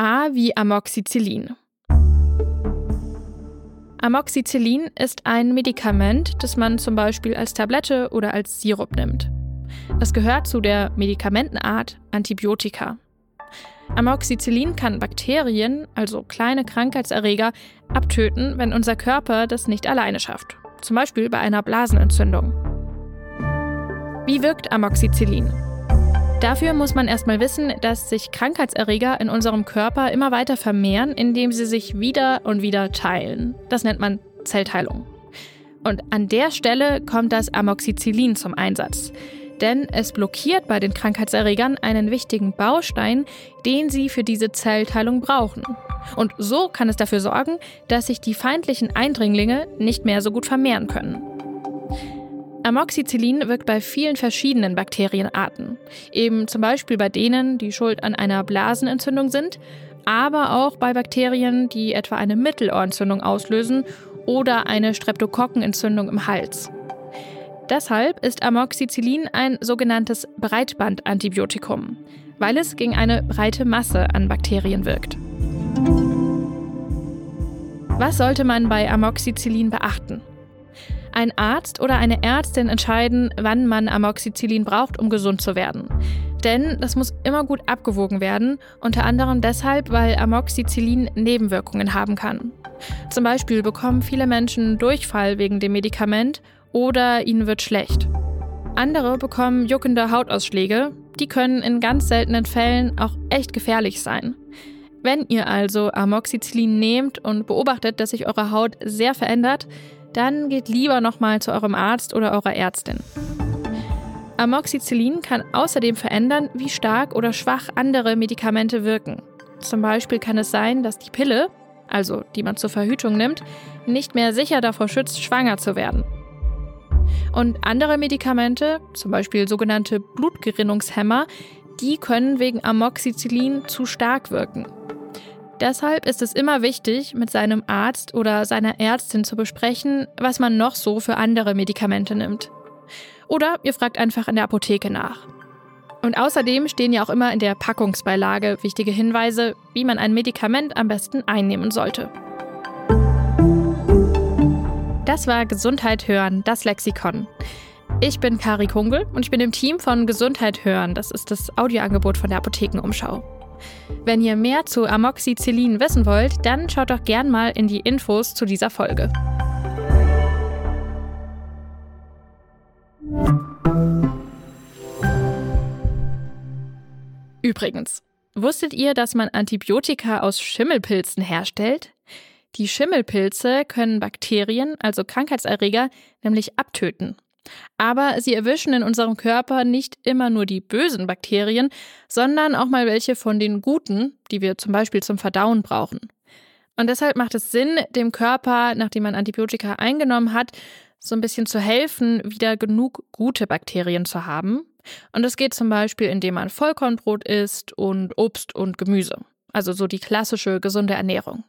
A wie Amoxicillin. Amoxicillin ist ein Medikament, das man zum Beispiel als Tablette oder als Sirup nimmt. Es gehört zu der Medikamentenart Antibiotika. Amoxicillin kann Bakterien, also kleine Krankheitserreger, abtöten, wenn unser Körper das nicht alleine schafft. Zum Beispiel bei einer Blasenentzündung. Wie wirkt Amoxicillin? Dafür muss man erstmal wissen, dass sich Krankheitserreger in unserem Körper immer weiter vermehren, indem sie sich wieder und wieder teilen. Das nennt man Zellteilung. Und an der Stelle kommt das Amoxicillin zum Einsatz. Denn es blockiert bei den Krankheitserregern einen wichtigen Baustein, den sie für diese Zellteilung brauchen. Und so kann es dafür sorgen, dass sich die feindlichen Eindringlinge nicht mehr so gut vermehren können. Amoxicillin wirkt bei vielen verschiedenen Bakterienarten, eben zum Beispiel bei denen, die schuld an einer Blasenentzündung sind, aber auch bei Bakterien, die etwa eine Mittelohrentzündung auslösen oder eine Streptokokkenentzündung im Hals. Deshalb ist Amoxicillin ein sogenanntes Breitbandantibiotikum, weil es gegen eine breite Masse an Bakterien wirkt. Was sollte man bei Amoxicillin beachten? Ein Arzt oder eine Ärztin entscheiden, wann man Amoxicillin braucht, um gesund zu werden. Denn das muss immer gut abgewogen werden, unter anderem deshalb, weil Amoxicillin Nebenwirkungen haben kann. Zum Beispiel bekommen viele Menschen Durchfall wegen dem Medikament oder ihnen wird schlecht. Andere bekommen juckende Hautausschläge, die können in ganz seltenen Fällen auch echt gefährlich sein. Wenn ihr also Amoxicillin nehmt und beobachtet, dass sich eure Haut sehr verändert, dann geht lieber nochmal zu eurem Arzt oder eurer Ärztin. Amoxicillin kann außerdem verändern, wie stark oder schwach andere Medikamente wirken. Zum Beispiel kann es sein, dass die Pille, also die man zur Verhütung nimmt, nicht mehr sicher davor schützt, schwanger zu werden. Und andere Medikamente, zum Beispiel sogenannte Blutgerinnungshemmer, die können wegen Amoxicillin zu stark wirken. Deshalb ist es immer wichtig, mit seinem Arzt oder seiner Ärztin zu besprechen, was man noch so für andere Medikamente nimmt. Oder ihr fragt einfach in der Apotheke nach. Und außerdem stehen ja auch immer in der Packungsbeilage wichtige Hinweise, wie man ein Medikament am besten einnehmen sollte. Das war Gesundheit hören, das Lexikon. Ich bin Kari Kungel und ich bin im Team von Gesundheit hören. Das ist das Audioangebot von der Apothekenumschau. Wenn ihr mehr zu Amoxicillin wissen wollt, dann schaut doch gern mal in die Infos zu dieser Folge. Übrigens, wusstet ihr, dass man Antibiotika aus Schimmelpilzen herstellt? Die Schimmelpilze können Bakterien, also Krankheitserreger, nämlich abtöten. Aber sie erwischen in unserem Körper nicht immer nur die bösen Bakterien, sondern auch mal welche von den guten, die wir zum Beispiel zum Verdauen brauchen. Und deshalb macht es Sinn, dem Körper, nachdem man Antibiotika eingenommen hat, so ein bisschen zu helfen, wieder genug gute Bakterien zu haben. Und das geht zum Beispiel, indem man Vollkornbrot isst und Obst und Gemüse. Also so die klassische gesunde Ernährung.